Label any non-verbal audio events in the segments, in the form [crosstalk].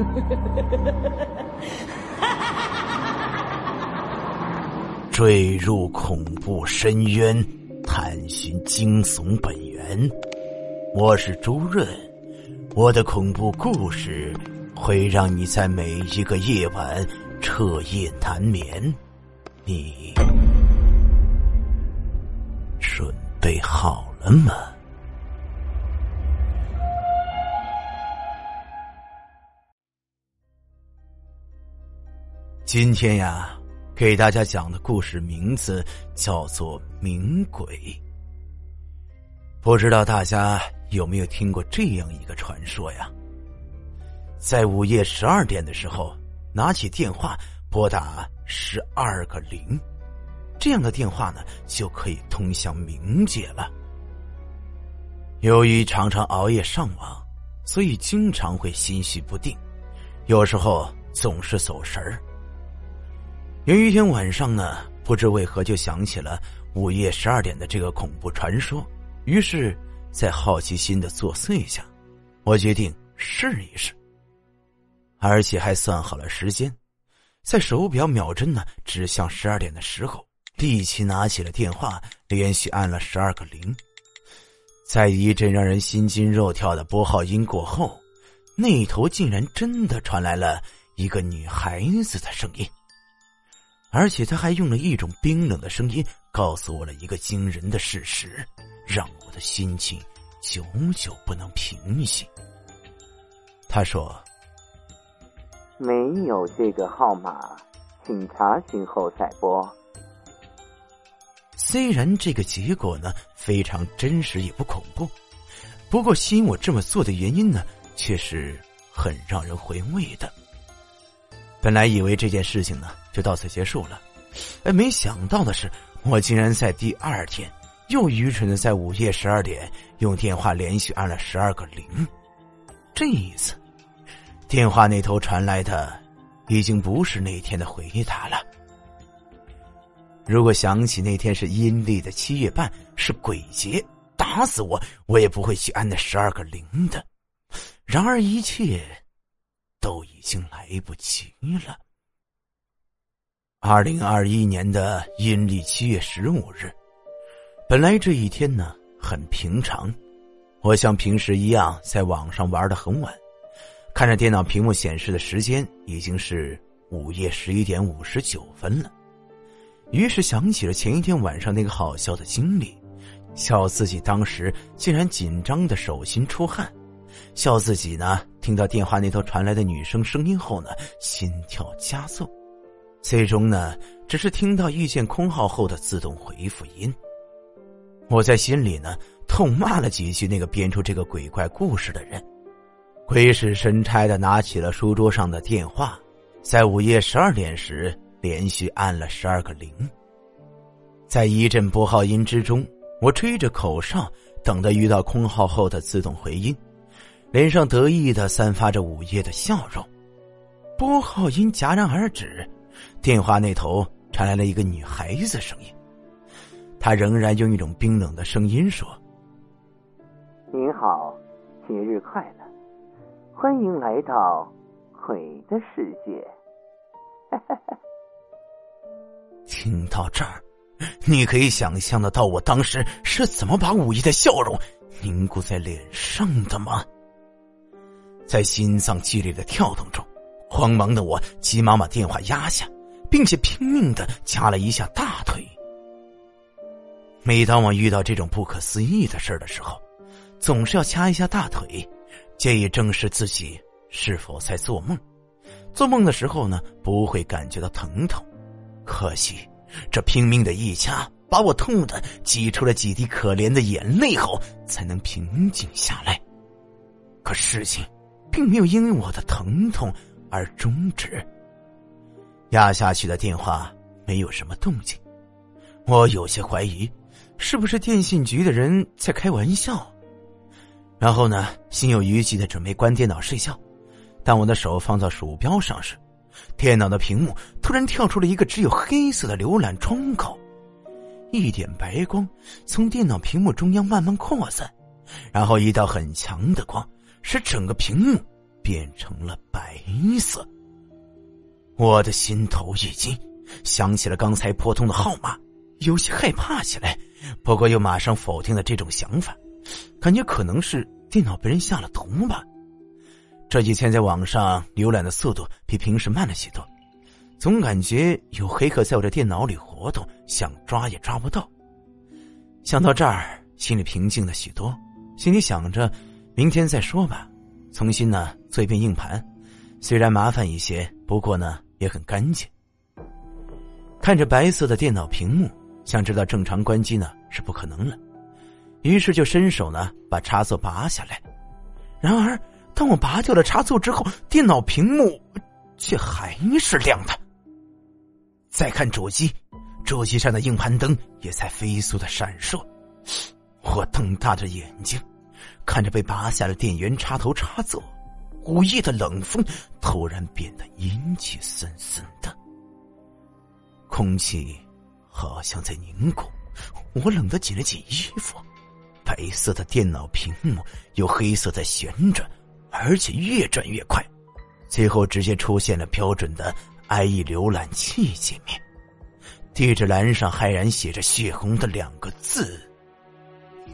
[laughs] 坠入恐怖深渊，探寻惊悚本源。我是朱润，我的恐怖故事会让你在每一个夜晚彻夜难眠。你准备好了吗？今天呀，给大家讲的故事名字叫做《冥鬼》。不知道大家有没有听过这样一个传说呀？在午夜十二点的时候，拿起电话拨打十二个零，这样的电话呢，就可以通向冥界了。由于常常熬夜上网，所以经常会心绪不定，有时候总是走神儿。有一天晚上呢，不知为何就想起了午夜十二点的这个恐怖传说，于是，在好奇心的作祟下，我决定试一试。而且还算好了时间，在手表秒针呢指向十二点的时候，立即拿起了电话，连续按了十二个零。在一阵让人心惊肉跳的拨号音过后，那头竟然真的传来了一个女孩子的声音。而且他还用了一种冰冷的声音告诉我了一个惊人的事实，让我的心情久久不能平息。他说：“没有这个号码，请查询后再拨。”虽然这个结果呢非常真实也不恐怖，不过吸引我这么做的原因呢却是很让人回味的。本来以为这件事情呢就到此结束了，哎，没想到的是，我竟然在第二天又愚蠢的在午夜十二点用电话连续按了十二个零。这一次，电话那头传来的已经不是那天的回答了。如果想起那天是阴历的七月半，是鬼节，打死我我也不会去按那十二个零的。然而一切。都已经来不及了。二零二一年的阴历七月十五日，本来这一天呢很平常，我像平时一样在网上玩的很晚，看着电脑屏幕显示的时间已经是午夜十一点五十九分了，于是想起了前一天晚上那个好笑的经历，笑自己当时竟然紧张的手心出汗。笑自己呢，听到电话那头传来的女生声音后呢，心跳加速，最终呢，只是听到遇见空号后的自动回复音。我在心里呢，痛骂了几句那个编出这个鬼怪故事的人，鬼使神差的拿起了书桌上的电话，在午夜十二点时连续按了十二个零。在一阵拨号音之中，我吹着口哨，等待遇到空号后的自动回音。脸上得意的散发着午夜的笑容，拨号音戛然而止，电话那头传来了一个女孩子声音，她仍然用一种冰冷的声音说：“您好，节日快乐，欢迎来到鬼的世界。[laughs] ”听到这儿，你可以想象得到我当时是怎么把午夜的笑容凝固在脸上的吗？在心脏剧烈的跳动中，慌忙的我急忙把电话压下，并且拼命的掐了一下大腿。每当我遇到这种不可思议的事的时候，总是要掐一下大腿，借以证实自己是否在做梦。做梦的时候呢，不会感觉到疼痛。可惜，这拼命的一掐，把我痛的挤出了几滴可怜的眼泪后，才能平静下来。可事情。并没有因为我的疼痛而终止。压下去的电话没有什么动静，我有些怀疑，是不是电信局的人在开玩笑？然后呢，心有余悸的准备关电脑睡觉。当我的手放到鼠标上时，电脑的屏幕突然跳出了一个只有黑色的浏览窗口，一点白光从电脑屏幕中央慢慢扩散，然后一道很强的光。使整个屏幕变成了白色。我的心头一惊，想起了刚才拨通的号码，有些害怕起来。不过又马上否定了这种想法，感觉可能是电脑被人下了毒吧。这几天在网上浏览的速度比平时慢了许多，总感觉有黑客在我的电脑里活动，想抓也抓不到。想到这儿，心里平静了许多，心里想着明天再说吧。重新呢做一遍硬盘，虽然麻烦一些，不过呢也很干净。看着白色的电脑屏幕，想知道正常关机呢是不可能了，于是就伸手呢把插座拔下来。然而。当我拔掉了插座之后，电脑屏幕却还是亮的。再看主机，主机上的硬盘灯也在飞速的闪烁。我瞪大着眼睛，看着被拔下的电源插头插座，午夜的冷风突然变得阴气森森的，空气好像在凝固。我冷得紧了紧衣服。白色的电脑屏幕有黑色在旋转。而且越转越快，最后直接出现了标准的 IE 浏览器界面，地址栏上骇然写着血红的两个字：“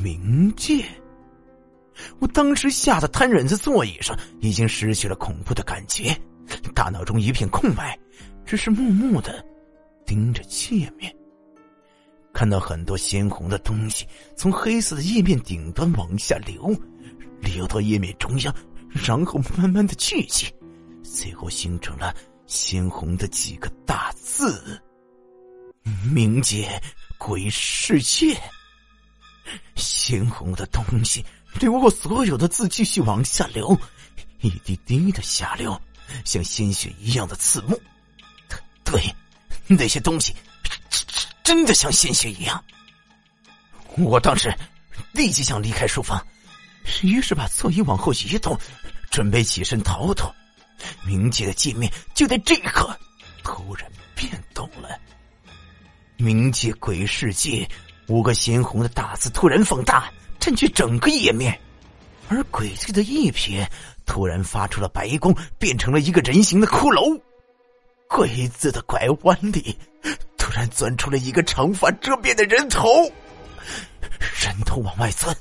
冥界。”我当时吓得瘫软在座椅上，已经失去了恐怖的感觉，大脑中一片空白，只是默默的盯着界面，看到很多鲜红的东西从黑色的页面顶端往下流，流到页面中央。然后慢慢的聚集，最后形成了鲜红的几个大字：“冥界鬼世界。”鲜红的东西流过所有的字，继续往下流，一滴滴的下流，像鲜血一样的刺目。对，那些东西真的像鲜血一样。我当时立即想离开书房。于是把座椅往后移动，准备起身逃脱。冥界的界面就在这一刻突然变动了。冥界鬼世界五个鲜红的大字突然放大，占据整个页面，而鬼界的一撇突然发出了白光，变成了一个人形的骷髅。鬼字的拐弯里，突然钻出了一个长发遮面的人头，人头往外钻。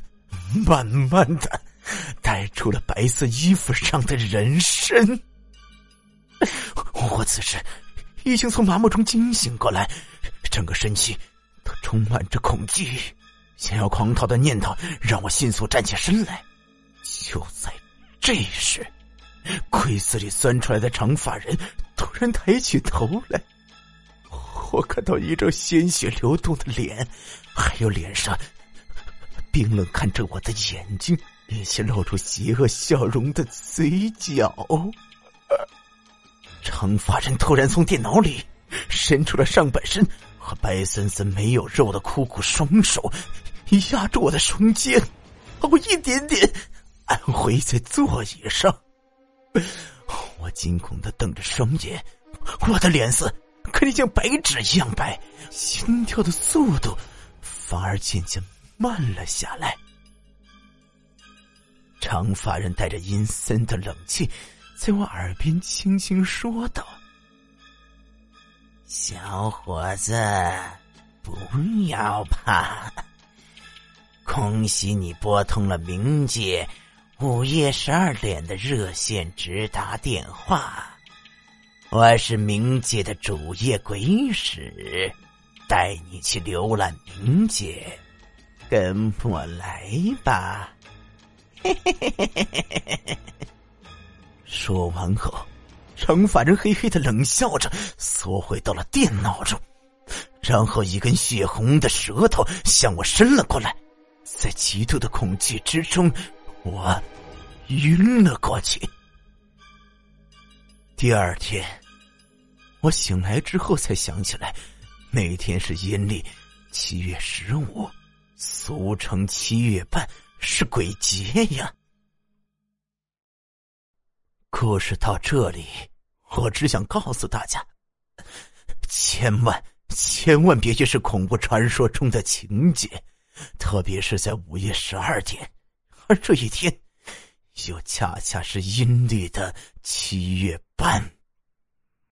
慢慢的，带出了白色衣服上的人身。我此时已经从麻木中惊醒过来，整个身躯充满着恐惧，想要狂逃的念头让我迅速站起身来。就在这时，柜子里钻出来的长发人突然抬起头来，我看到一张鲜血流动的脸，还有脸上。冰冷看着我的眼睛，以及露出邪恶笑容的嘴角。长发人突然从电脑里伸出了上半身和白森森没有肉的枯骨双手，压住我的双肩，把我一点点按回在座椅上。我惊恐的瞪着双眼，我的脸色可以像白纸一样白，心跳的速度反而渐渐。慢了下来，长发人带着阴森的冷气，在我耳边轻轻说道：“小伙子，不要怕，[laughs] 恭喜你拨通了冥界午夜十二点的热线直达电话。我是冥界的主页鬼使，带你去浏览冥界。”跟我来吧！嘿嘿嘿嘿嘿嘿嘿嘿说完后，长发人嘿嘿的冷笑着，缩回到了电脑中，然后一根血红的舌头向我伸了过来，在极度的恐惧之中，我晕了过去。第二天，我醒来之后才想起来，那天是阴历七月十五。俗称七月半是鬼节呀。故事到这里，我只想告诉大家，千万千万别去是恐怖传说中的情节，特别是在午夜十二点。而这一天，又恰恰是阴历的七月半。